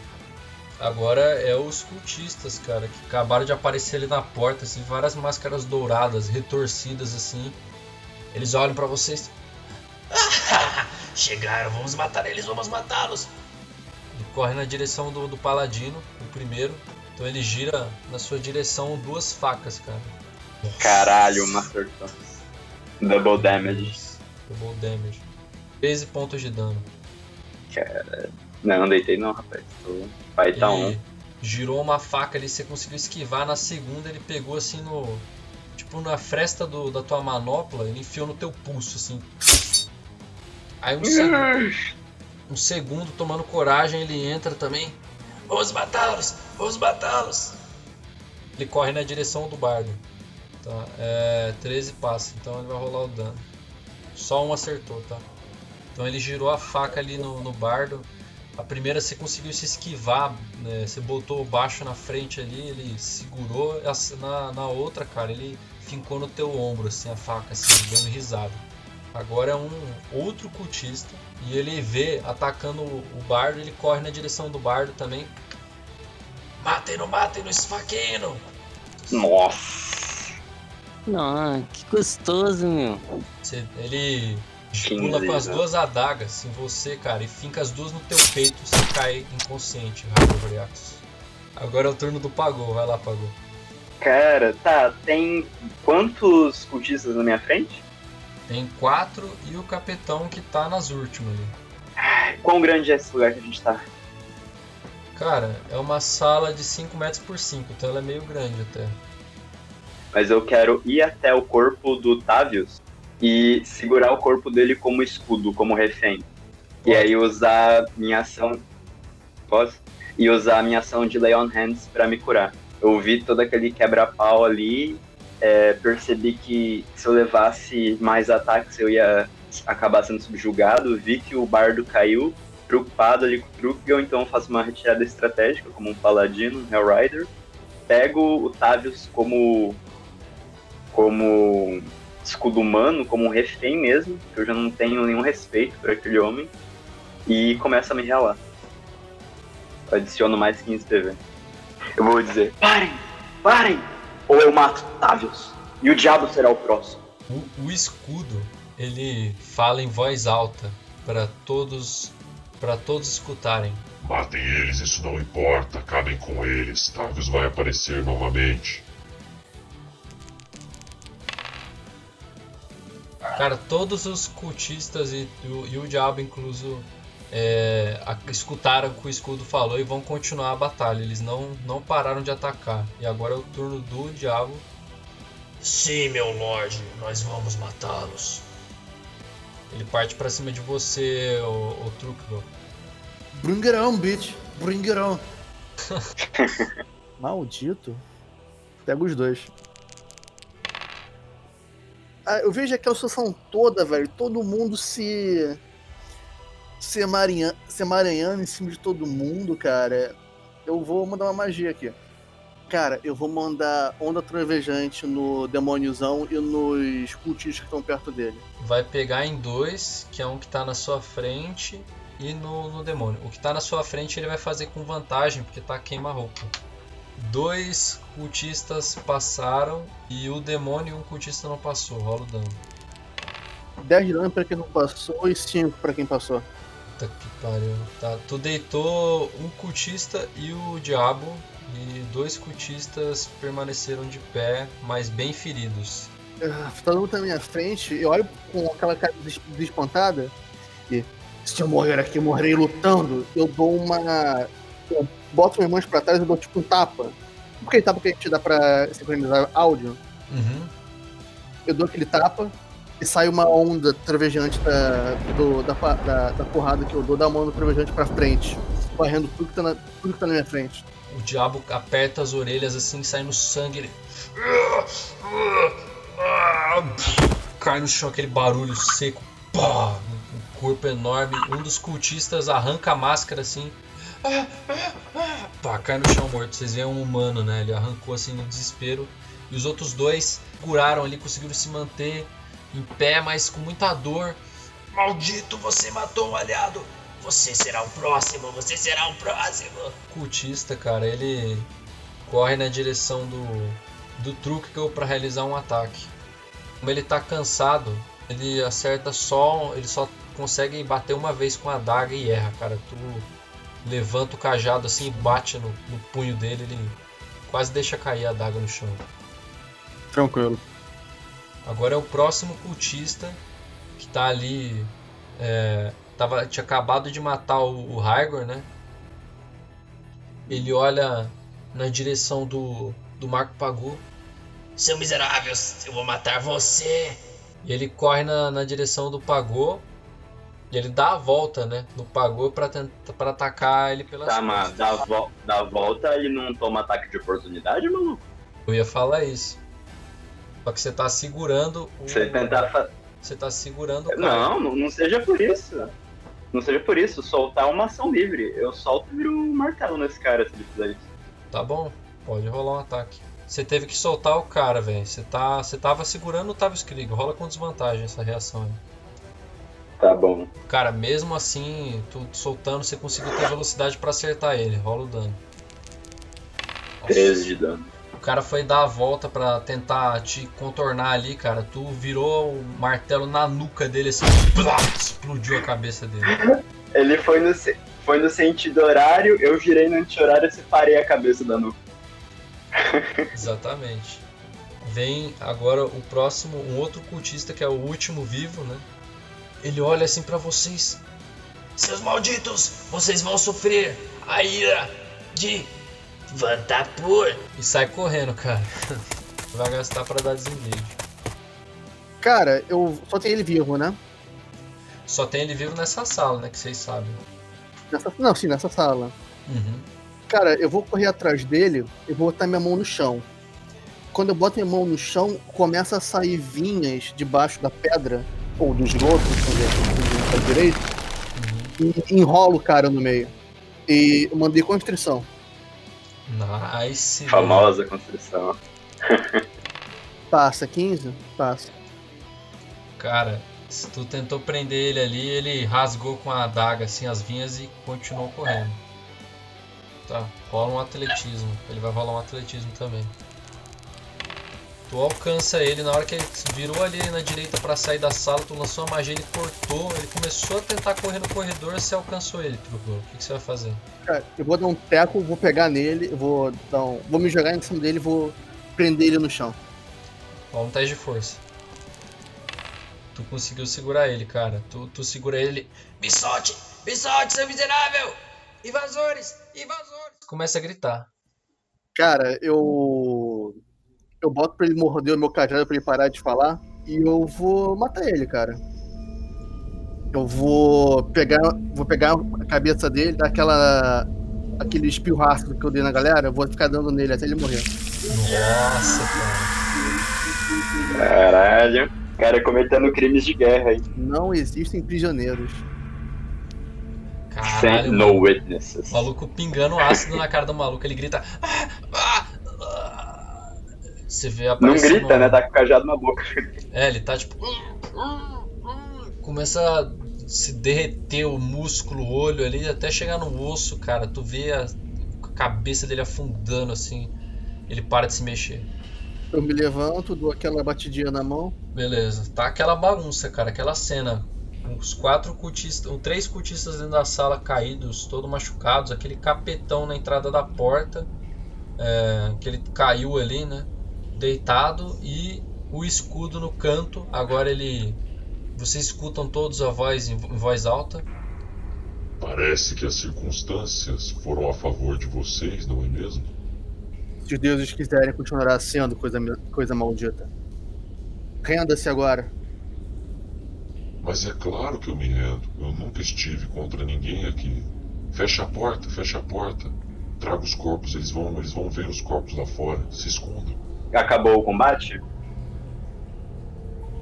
Agora é os cultistas, cara, que acabaram de aparecer ali na porta, assim, várias máscaras douradas, retorcidas assim. Eles olham pra vocês. Chegaram, vamos matar eles, vamos matá-los. Corre na direção do, do paladino, o primeiro. Então ele gira na sua direção duas facas, cara. Caralho, uma acertou. Double damage. Double damage. 13 pontos de dano. Não, não deitei não, rapaz. Tô... Pai tá um. girou uma faca ali, você conseguiu esquivar. Na segunda ele pegou assim no. Tipo na fresta do, da tua manopla, ele enfiou no teu pulso, assim. Aí um segundo, um segundo, tomando coragem, ele entra também. Vamos matá-los, vamos matá-los. Ele corre na direção do bardo. Tá, é 13 passa, então ele vai rolar o dano. Só um acertou, tá? Então ele girou a faca ali no, no bardo. A primeira você conseguiu se esquivar, né? Você botou o baixo na frente ali, ele segurou. Na, na outra, cara, ele fincou no teu ombro, assim, a faca, assim, dando risada. Agora é um outro cultista. E ele vê atacando o bardo, ele corre na direção do bardo também. Matem-no, matem-no, esfaqueiem-no. Nossa. Nossa, que gostoso, meu. Você- ele 15, pula com as duas adagas em você, cara, e finca as duas no teu peito, você cai inconsciente, Ragovriax. Agora é o turno do Pagou, vai lá, Pagou. Cara, tá, tem quantos cultistas na minha frente? Tem quatro e o capitão que tá nas últimas. Quão grande é esse lugar que a gente tá? Cara, é uma sala de 5 metros por 5, então ela é meio grande até. Mas eu quero ir até o corpo do Tavius e segurar o corpo dele como escudo, como refém. E Pode. aí usar minha ação. Posso? E usar a minha ação de Lay on Hands pra me curar. Eu vi todo aquele quebra-pau ali, é, percebi que se eu levasse mais ataques eu ia acabar sendo subjugado. Vi que o bardo caiu, preocupado ali com o Trukgel, então eu faço uma retirada estratégica como um paladino, um Hellrider. Pego o Tavius como como escudo humano, como um refém mesmo, que eu já não tenho nenhum respeito por aquele homem, e começo a me relar. Adiciono mais 15 PV. Eu vou dizer: parem! Parem! Ou eu mato Tavius, e o diabo será o próximo. O, o escudo, ele fala em voz alta para todos para todos escutarem. Matem eles, isso não importa. Acabem com eles. Tavius vai aparecer novamente. Cara, todos os cultistas e, o- e o diabo incluso é, a- escutaram o que o escudo falou e vão continuar a batalha. Eles não, não pararam de atacar. E agora é o turno do diabo. Sim, meu lorde, nós vamos matá-los. Ele parte pra cima de você, o, o Trukgel. Bring it on, bitch. Bring it on. Maldito. Pega os dois. Ah, eu vejo aquela situação toda, velho. Todo mundo se. Se emaranhando, se emaranhando em cima de todo mundo, cara. Eu vou mandar uma magia aqui. Cara, eu vou mandar onda trovejante no demôniozão e nos cultistas que estão perto dele. Vai pegar em dois, que é um que tá na sua frente, e no, no demônio. O que tá na sua frente ele vai fazer com vantagem, porque tá queima-roupa. Dois cultistas passaram e o demônio e um cultista não passou. Rola o dano. 10 de dano pra quem não passou e 5 pra quem passou. Puta que pariu. Tá, tu deitou um cultista e o diabo. E dois cultistas permaneceram de pé, mas bem feridos. Ah, Tá dando na minha frente, eu olho com aquela cara des- desespantada e se eu morrer aqui, eu morrerei lutando. Eu dou uma. Eu boto minhas mãos pra trás e dou tipo um tapa. Aquele tapa que a gente dá pra sincronizar áudio. Uhum. Eu dou aquele tapa e sai uma onda travejante da, do- da, da, da porrada que eu dou, da mão do travejante pra frente, varrendo tudo que, tá na, tudo que tá na minha frente. O diabo aperta as orelhas assim, sai no sangue. Ele... Cai no chão aquele barulho seco. Pá! Um corpo enorme. Um dos cultistas arranca a máscara assim. Pá, cai no chão morto. Vocês veem um humano, né? Ele arrancou assim no desespero. E os outros dois seguraram ali, conseguiram se manter em pé, mas com muita dor. Maldito, você matou um aliado! Você será o próximo, você será o próximo! O cultista, cara, ele corre na direção do, do Truckel para realizar um ataque. Como ele tá cansado, ele acerta só. Ele só consegue bater uma vez com a adaga e erra, cara. Tu levanta o cajado assim e bate no, no punho dele, ele quase deixa cair a adaga no chão. Tranquilo. Agora é o próximo cultista que tá ali. É, tava, tinha acabado de matar o, o Raigor, né? Ele olha na direção do, do Marco Pagu. Seu miserável, eu vou matar você! E ele corre na, na direção do Pagô. E ele dá a volta, né? No Pagô pra, tentar, pra atacar ele pelas Tá, mas da, vo da volta ele não toma ataque de oportunidade, maluco? Eu ia falar isso. Só que você tá segurando o. Você tentar fa- Você tá segurando o cara. Não, não, não seja por isso. Não seja por isso. Soltar uma ação livre. Eu solto e viro um martelo nesse cara se ele fizer isso. Tá bom, pode rolar um ataque. Você teve que soltar o cara, velho. Você tá, você tava segurando o Tavis Krieg. Rola com desvantagem essa reação aí. Tá bom. Cara, mesmo assim, tu soltando, você conseguiu ter velocidade pra acertar ele. Rola o dano. Nossa. 13 de dano. O cara foi dar a volta pra tentar te contornar ali, cara. Tu virou o martelo na nuca dele assim, plá, explodiu a cabeça dele. Ele foi no, foi no sentido horário, eu girei no anti-horário e separei a cabeça da nuca. Exatamente. Vem agora o próximo, um outro cultista que é o último vivo, né? Ele olha assim pra vocês. Seus malditos, vocês vão sofrer a ira de Vantapur! E sai correndo, cara. Vai gastar pra dar desengage. Cara, eu só tenho ele vivo, né? Só tem ele vivo nessa sala, né? Que vocês sabem. Nessa- não, sim, nessa sala. Uhum. Cara, eu vou correr atrás dele e vou botar minha mão no chão. Quando eu boto minha mão no chão, começa a sair vinhas debaixo da pedra, ou do esgoto, direito, Uhum. e enrolo o cara no meio. E eu mandei constrição. Nice. Famosa construção. Passa 15? Passa. Cara, se tu tentou prender ele ali, ele rasgou com a adaga assim as vinhas e continuou correndo. Tá, rola um atletismo. Ele vai rolar um atletismo também. Tu alcança ele na hora que ele virou ali na direita pra sair da sala, tu lançou a magia, ele cortou, ele começou a tentar correr no corredor, você alcançou ele, Truco. O que, que você vai fazer? Cara, eu vou dar um teco, vou pegar nele, vou dar um, vou me jogar em cima dele e vou prender ele no chão. Rola um teste de força. Tu conseguiu segurar ele, cara. Tu, tu segura ele, Me solte! Me solte, seu miserável! Invasores! Invasores! começa a gritar. Cara, eu. Eu boto pra ele morder o meu cajado pra ele parar de falar e eu vou matar ele, cara. Eu vou pegar. Vou pegar a cabeça dele, dar aquela. aquele espirraço que eu dei na galera, eu vou ficar dando nele até ele morrer. Nossa, cara. Caralho. Cara cometendo crimes de guerra, hein? Não existem prisioneiros. Sem Caralho, no mano. witnesses. O maluco pingando ácido na cara do maluco, ele grita. "Ah, ah, ah." Você vê Não aparecendo. grita, né? Tá com o cajado na boca. É, ele tá tipo. Começa a se derreter o músculo, o olho ali, até chegar no osso, cara. Tu vê a cabeça dele afundando assim. Ele para de se mexer. Eu me levanto, dou aquela batidinha na mão. Beleza. Tá aquela bagunça, cara. Aquela cena. Os quatro cultistas, os três cultistas dentro da sala caídos, todos machucados. Aquele capetão na entrada da porta. é, que ele caiu ali, né? Deitado. E o escudo no canto. Agora ele. Vocês escutam todos a voz em, voz alta. Parece que as circunstâncias foram a favor de vocês, não é mesmo? Se os deuses quiserem, continuará sendo coisa, coisa maldita. Renda-se agora. Mas é claro que eu me rendo. Eu nunca estive contra ninguém aqui. Fecha a porta, fecha a porta. Traga os corpos, eles vão, eles vão ver os corpos lá fora. Se escondam. Acabou o combate?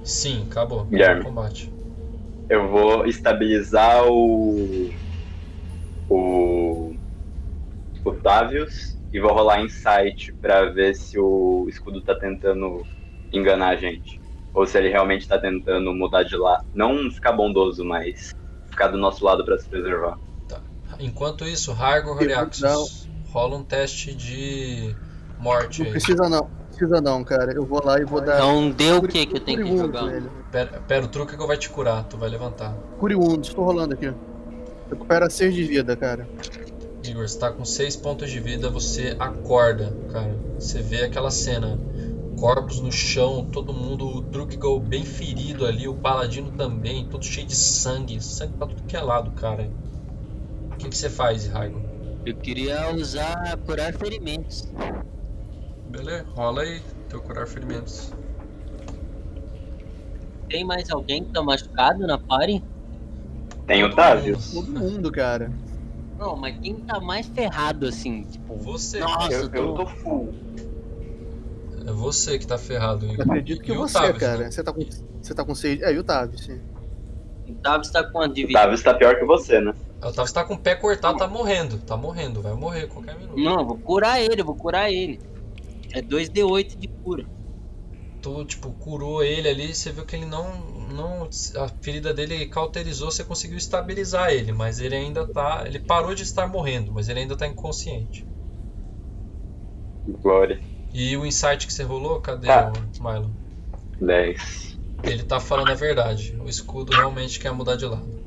Sim, acabou. Guilherme. O combate. Eu vou estabilizar o. O. Otávios e vou rolar insight pra ver se o escudo tá tentando enganar a gente. Ou se ele realmente tá tentando mudar de lado. Não ficar bondoso, mas ficar do nosso lado pra se preservar. Enquanto isso, Hargo Horiaxus, rola um teste de morte Não aí. precisa não. Precisa não, cara. Eu vou lá e vou dar. Então deu o que que eu tenho que jogar? Pera, pera, o truque é que eu vai te curar, tu vai levantar. Cure Wounds, tô rolando aqui. Recupera 6 de vida, cara. Igor, você tá com 6 pontos de vida, você acorda, cara. Você vê aquela cena. Corpos no chão, todo mundo, o Drukgal bem ferido ali, o Paladino também, todo cheio de sangue. Sangue pra tudo que é lado, cara. O que, que você faz, Raigo? Eu queria usar curar ferimentos. Beleza, rola aí, teu curar ferimentos. Tem mais alguém que tá machucado na party? Tem Otávios. Todo mundo, cara. Não, mas quem tá mais ferrado assim? Tipo, Você. nossa, Eu, eu tô... full. É você que tá ferrado, Eu Igor. acredito que E o você, Otávios, cara. né? Você tá com. Você tá com 6. É, e o Tavi, sim. O Tavis tá com quanto de O? Otávios tá pior que você, né? O Otávios tá com o pé cortado, tá morrendo. Tá morrendo, vai morrer a qualquer minuto. Não, eu vou curar ele, eu vou curar ele. É 2d8 de cura. tu, tipo, curou ele ali, você viu que ele não, não, a ferida dele cauterizou, você conseguiu estabilizar ele, mas ele ainda tá, ele parou de estar morrendo, mas ele ainda tá inconsciente. Glória. E o insight que você rolou, cadê Tá. o Milo? 10. Ele tá falando a verdade, o escudo realmente quer mudar de lado.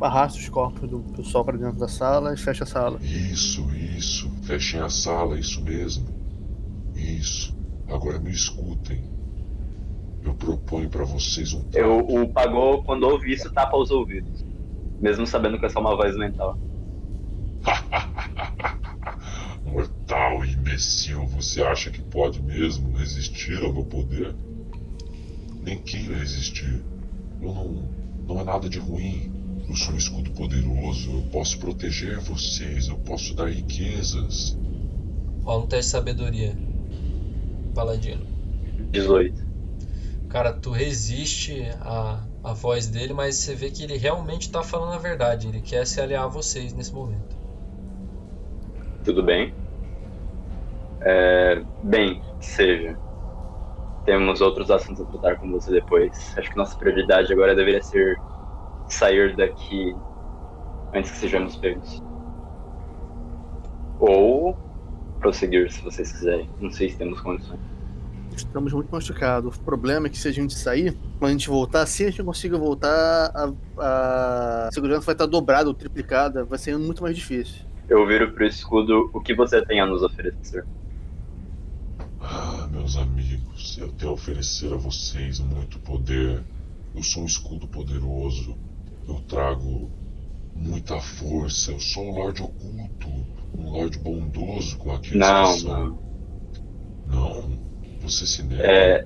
Arrasta os corpos do pessoal pra dentro da sala e fecha a sala. Isso, isso. Fechem a sala, isso mesmo. Isso. Agora me escutem. Eu proponho pra vocês um Eu, o pagou, quando ouve isso, tapa os ouvidos. Mesmo sabendo que é só uma voz mental. Mortal imbecil, você acha que pode mesmo resistir ao meu poder? Nem queira resistir. Eu não. Não é nada de ruim. Eu sou um escudo poderoso. Eu posso proteger vocês. Eu posso dar riquezas. Rola um teste de sabedoria. Paladino. 18. Cara, tu resiste à, à voz dele, mas você vê que ele realmente tá falando a verdade. Ele quer se aliar a vocês nesse momento. Tudo bem? É, bem, seja. Temos outros assuntos a tratar com você depois. Acho que nossa prioridade agora deveria ser sair daqui antes que sejamos pegos. Ou prosseguir, se vocês quiserem. Não sei se temos condições. Estamos muito machucados. O problema é que se a gente sair, quando a gente voltar, se a gente consiga voltar, a, a segurança vai estar dobrada ou triplicada. Vai ser muito mais difícil. Eu viro pro escudo o que você tem a nos oferecer. Ah, meus amigos, eu tenho a oferecer a vocês muito poder. Eu sou um escudo poderoso. Eu trago muita força. Eu sou um Lorde oculto. Um Lorde bondoso com aqueles Não, que são. Não? Você se nega? É.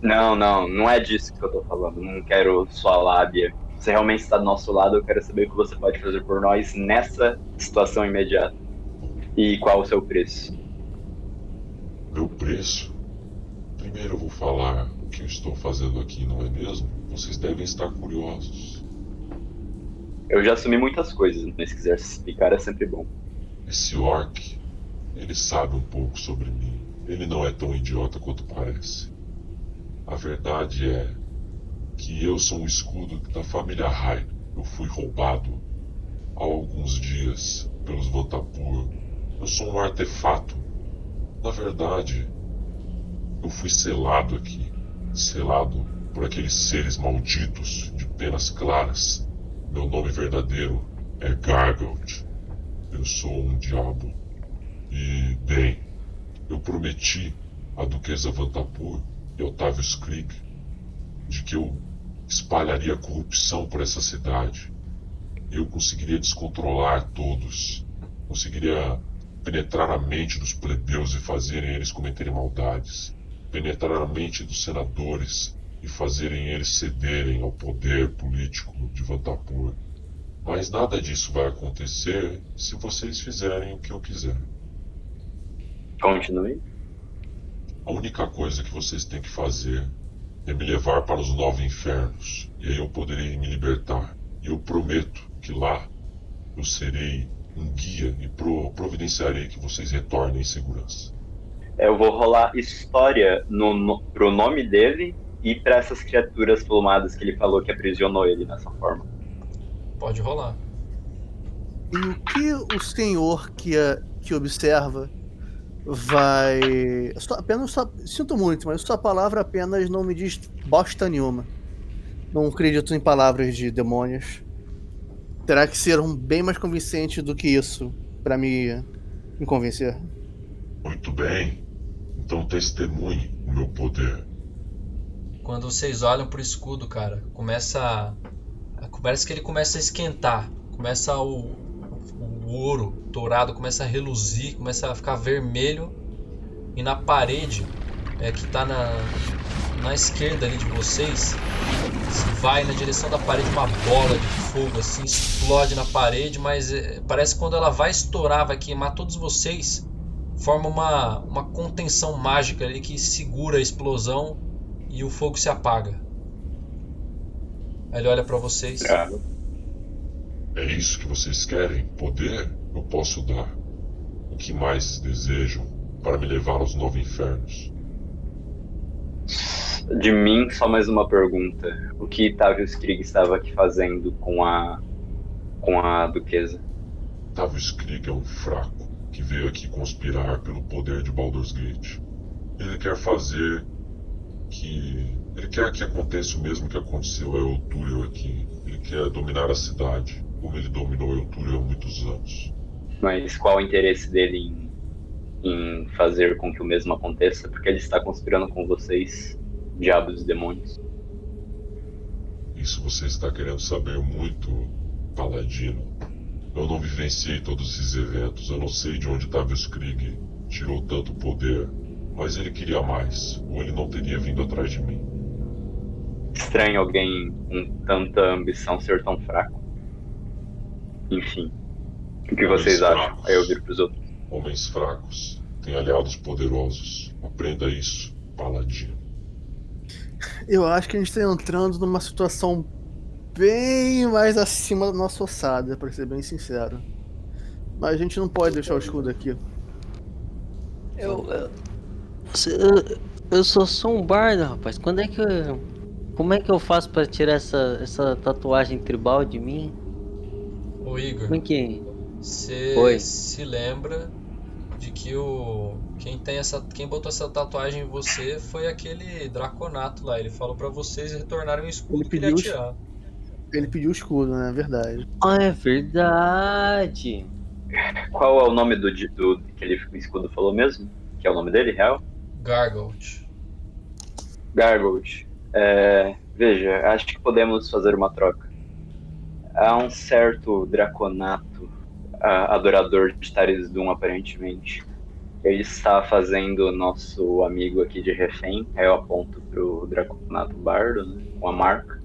Não, não, não é disso que eu tô falando. Não quero sua lábia. Você realmente está do nosso lado, eu quero saber o que você pode fazer por nós nessa situação imediata. E qual o seu preço? Meu preço? Primeiro eu vou falar o que eu estou fazendo aqui, não é mesmo? Vocês devem estar curiosos. Eu já assumi muitas coisas, mas se quiser se explicar é sempre bom. Esse orc, ele sabe um pouco sobre mim. Ele não é tão idiota quanto parece. A verdade é que eu sou um escudo da família Rai. Eu fui roubado há alguns dias pelos Vantapur. Eu sou um artefato. Na verdade, eu fui selado aqui. Selado por aqueles seres malditos de penas claras. Meu nome verdadeiro é Gargalt. Eu sou um diabo. E, bem, eu prometi à Duquesa Vantapur e Otávio Skrig de que eu espalharia corrupção por essa cidade. Eu conseguiria descontrolar todos. Conseguiria penetrar a mente dos plebeus e fazerem eles cometerem maldades. Penetrar a mente dos senadores e fazerem eles cederem ao poder político de Vantapur. Mas nada disso vai acontecer se vocês fizerem o que eu quiser. Continue. A única coisa que vocês têm que fazer é me levar para os nove infernos, e aí eu poderei me libertar. E eu prometo que lá eu serei um guia e pro- providenciarei que vocês retornem em segurança. Eu vou rolar história no, no, pro nome dele e pra essas criaturas plumadas que ele falou que aprisionou ele nessa forma. Pode rolar. E o que o senhor que, é- que observa vai. só- apenas só- sinto muito, mas sua palavra apenas não me diz bosta nenhuma. Não acredito em palavras de demônios. Terá que ser um bem mais convincente do que isso para me, me convencer. Muito bem. Então testemunhe o meu poder. Quando vocês olham pro escudo, cara, começa a, parece que ele começa a esquentar, começa o, o ouro dourado começa a reluzir, começa a ficar vermelho e na parede é que tá na na esquerda ali de vocês vai na direção da parede uma bola de fogo assim explode na parede, mas é, parece que quando ela vai estourar, vai queimar todos vocês, forma uma uma contenção mágica ali que segura a explosão e o fogo se apaga. Ele olha pra vocês. Bravo. É isso que vocês querem? Poder? Eu posso dar. O que mais desejam para me levar aos nove infernos? De mim, só mais uma pergunta. O que Tavius Krieg estava aqui fazendo com a com a duquesa? Tavio Skrig é um fraco que veio aqui conspirar pelo poder de Baldur's Gate. Ele quer fazer que. Ele quer que aconteça o mesmo que aconteceu a Eutúrio aqui. Ele quer dominar a cidade, como ele dominou Eutúrio há muitos anos. Mas qual o interesse dele em, em fazer com que o mesmo aconteça? Porque ele está conspirando com vocês, diabos e demônios. Isso você está querendo saber muito, Paladino. Eu não vivenciei todos esses eventos, eu não sei de onde Tavius Krieg tirou tanto poder, mas ele queria mais, ou ele não teria vindo atrás de mim. Estranho alguém com tanta ambição ser tão fraco. Enfim. O que vocês acham? Aí eu viro pros outros. Homens fracos têm aliados poderosos. Aprenda isso, Paladino. Eu acho que a gente tá entrando numa situação bem mais acima da nossa ossada, pra ser bem sincero. Mas a gente não pode deixar o escudo aqui. Eu. Eu, eu, eu sou só um bardo, rapaz. Quando é que eu. Como é que eu faço pra tirar essa, essa tatuagem tribal de mim? Ô Igor, Como é que. você Oi. se lembra de que o quem tem essa quem botou essa tatuagem em você foi aquele Draconato lá. Ele falou pra vocês retornarem o escudo Ele que ele ia pediu- tirar. Ele pediu o escudo, né? Verdade. Ah, é verdade. Qual é o nome do, do que ele, o escudo falou mesmo? Que é o nome dele, real? Gargolt. Gargold. É, veja, acho que podemos fazer uma troca. Há um certo Draconato, adorador de Taris Doom, aparentemente. Ele está fazendo nosso amigo aqui de refém. Aí eu aponto pro Draconato Bardo, né, com a marca.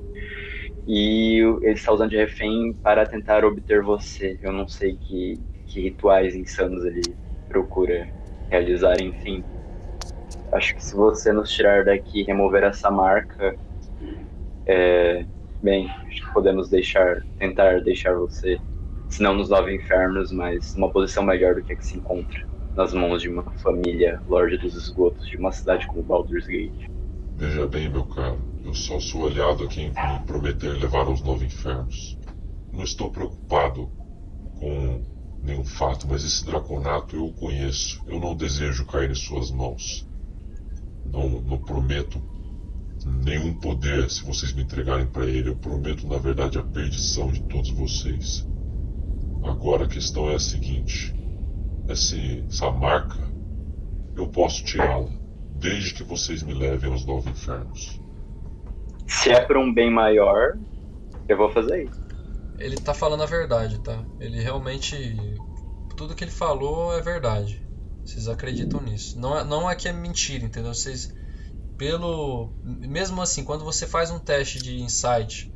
E o- ele está usando de refém para tentar obter você. Eu não sei que, que rituais insanos ele procura realizar, enfim. Acho que se você nos tirar daqui e remover essa marca, é, bem, acho que podemos deixar, tentar deixar você, se não nos nove infernos, mas numa posição melhor do que a que se encontra, nas mãos de uma família Lorde dos Esgotos de uma cidade como Baldur's Gate. Veja bem, meu caro, eu só sou aliado a quem me prometer levar aos nove infernos. Não estou preocupado com nenhum fato, mas esse draconato eu o conheço. Eu não desejo cair em suas mãos. Não, não prometo nenhum poder se vocês me entregarem para ele. Eu prometo, na verdade, a perdição de todos vocês. Agora a questão é a seguinte: essa marca, eu posso tirá-la, desde que vocês me levem aos nove infernos. Se é por um bem maior, eu vou fazer isso. Ele tá falando a verdade, tá? Ele realmente. Tudo que ele falou é verdade. Vocês acreditam nisso. Não é, não é que é mentira, entendeu? Vocês. Pelo. Mesmo assim, quando você faz um teste de insight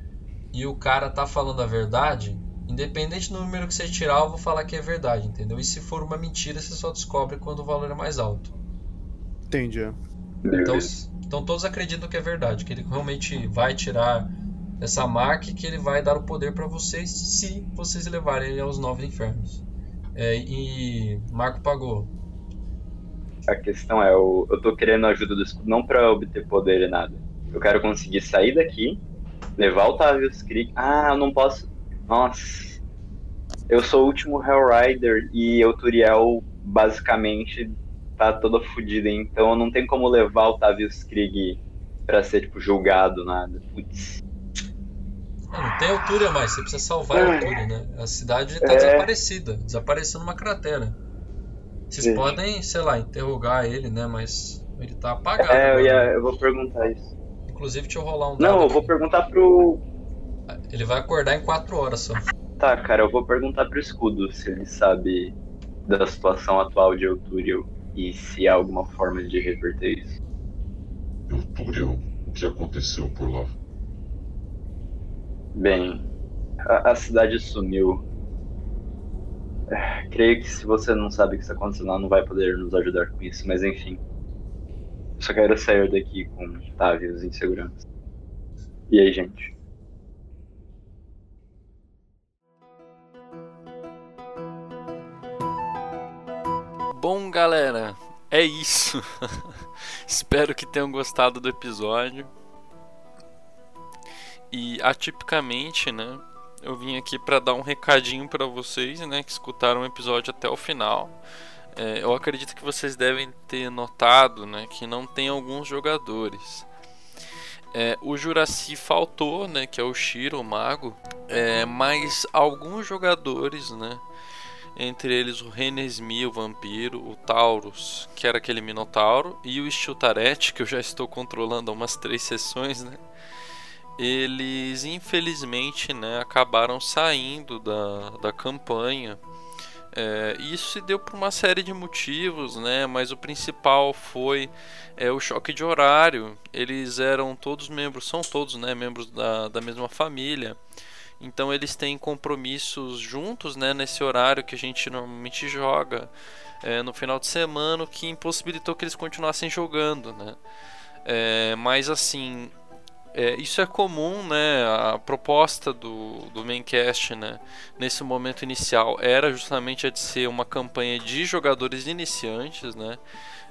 e o cara tá falando a verdade, independente do número que você tirar, eu vou falar que é verdade, entendeu? E se for uma mentira, você só descobre quando o valor é mais alto. Entendi. Então, Beleza. então todos acreditam que é verdade, que ele realmente vai tirar essa marca e que ele vai dar o poder pra vocês se vocês levarem ele aos nove infernos. É, e Marco pagou. A questão é, eu, eu tô querendo a ajuda do escudo não pra obter poder e nada. Eu quero conseguir sair daqui, levar o Tavius Creek. Ah, eu não posso. Nossa. Eu sou o último Hellrider e o Turiel basicamente tá toda fodida, então eu não tenho como levar o Tavius Krieg pra ser, tipo, julgado, nada. Putz. Não tem altura mais, você precisa salvar a altura, né? A cidade tá É. desaparecida, desapareceu numa cratera. Vocês Sim. podem, sei lá, interrogar ele, né? Mas ele tá apagado. É, eu, agora. ia, eu vou perguntar isso. Inclusive, deixa eu rolar um dado. Não, eu vou aqui. perguntar pro. Ele vai acordar em 4 horas só. Tá, cara, eu vou perguntar pro escudo se ele sabe da situação atual de Eutúrio e se há alguma forma de reverter isso. Eutúrio, o que aconteceu por lá? Bem, a, a cidade sumiu. Creio que se você não sabe o que está acontecendo lá, não vai poder nos ajudar com isso, mas enfim. Só quero sair daqui com Tavius em segurança. E aí, gente? Bom, galera, é isso. Espero que tenham gostado do episódio. E atipicamente, né, eu vim aqui para dar um recadinho para vocês, né, que escutaram o episódio até o final. É, eu acredito que vocês devem ter notado, né, que não tem alguns jogadores. É, o Juraci faltou, né, que é o Shiro, o mago, é, mas alguns jogadores, né, entre eles o Renesmi, o vampiro, o Taurus, que era aquele minotauro, e o Stiltaret, que eu já estou controlando há umas três sessões, né? Eles infelizmente né, acabaram saindo da, da campanha. É, isso se deu por uma série de motivos, né? Mas o principal foi é, o choque de horário. Eles eram todos membros, são todos né, membros da, da mesma família. Então eles têm compromissos juntos, né, nesse horário que a gente normalmente joga é, no final de semana, que impossibilitou que eles continuassem jogando, né. É, mas assim, é, isso é comum, né? A proposta do, do Maincast, né? Nesse momento inicial era justamente a de ser uma campanha de jogadores iniciantes, né?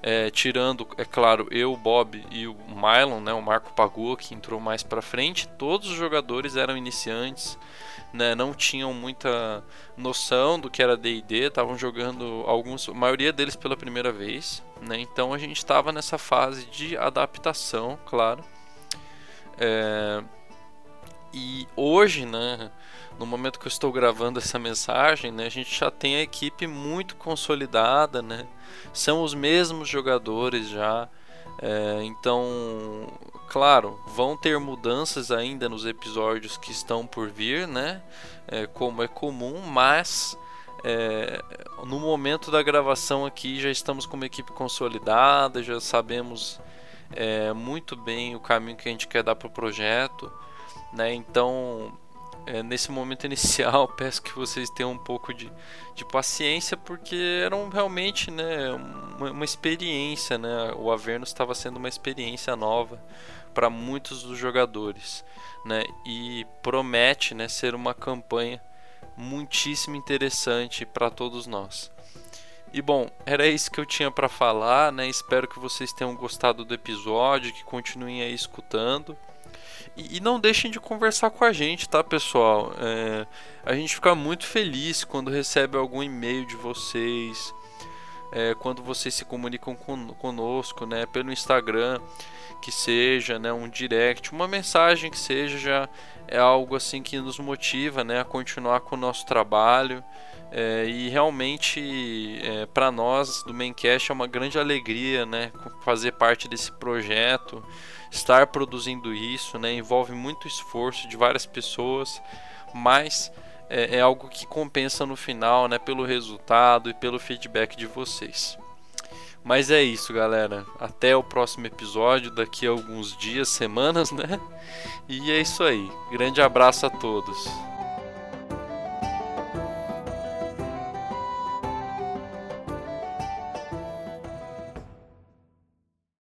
É, tirando, é claro, eu, o Bob e o Mylon, né? O Marco Pagua que entrou mais para frente. Todos os jogadores eram iniciantes, né? Não tinham muita noção do que era D&D, estavam jogando alguns, a maioria deles pela primeira vez, né? Então a gente estava nessa fase de adaptação, claro. É, e hoje, né, no momento que eu estou gravando essa mensagem, né, a gente já tem a equipe muito consolidada, né, são os mesmos jogadores já. É, então, claro, vão ter mudanças ainda nos episódios que estão por vir, né, é, como é comum, mas é, no momento da gravação aqui já estamos com uma equipe consolidada, já sabemos é, muito bem o caminho que a gente quer dar para o projeto, né? Então, é, nesse momento inicial, peço que vocês tenham um pouco de, de paciência, porque eram realmente, né, uma, uma experiência, né? O Avernus estava sendo uma experiência nova para muitos dos jogadores, né? E promete, né, ser uma campanha muitíssimo interessante para todos nós. E bom, era isso que eu tinha para falar, né? Espero que vocês tenham gostado do episódio, que continuem aí escutando. E, e não deixem de conversar com a gente, tá, pessoal? É, a gente fica muito feliz quando recebe algum e-mail de vocês, é, quando vocês se comunicam con conosco, né? Pelo Instagram, que seja, né? Um direct, uma mensagem que seja, já é algo assim que nos motiva, né? A continuar com o nosso trabalho. É, e realmente é, para nós do Maincast é uma grande alegria né, fazer parte desse projeto, estar produzindo isso, né, envolve muito esforço de várias pessoas, mas é, é algo que compensa no final né, pelo resultado e pelo feedback de vocês. Mas é isso, galera. Até o próximo episódio, daqui a alguns dias, semanas, né? E é isso aí. Grande abraço a todos.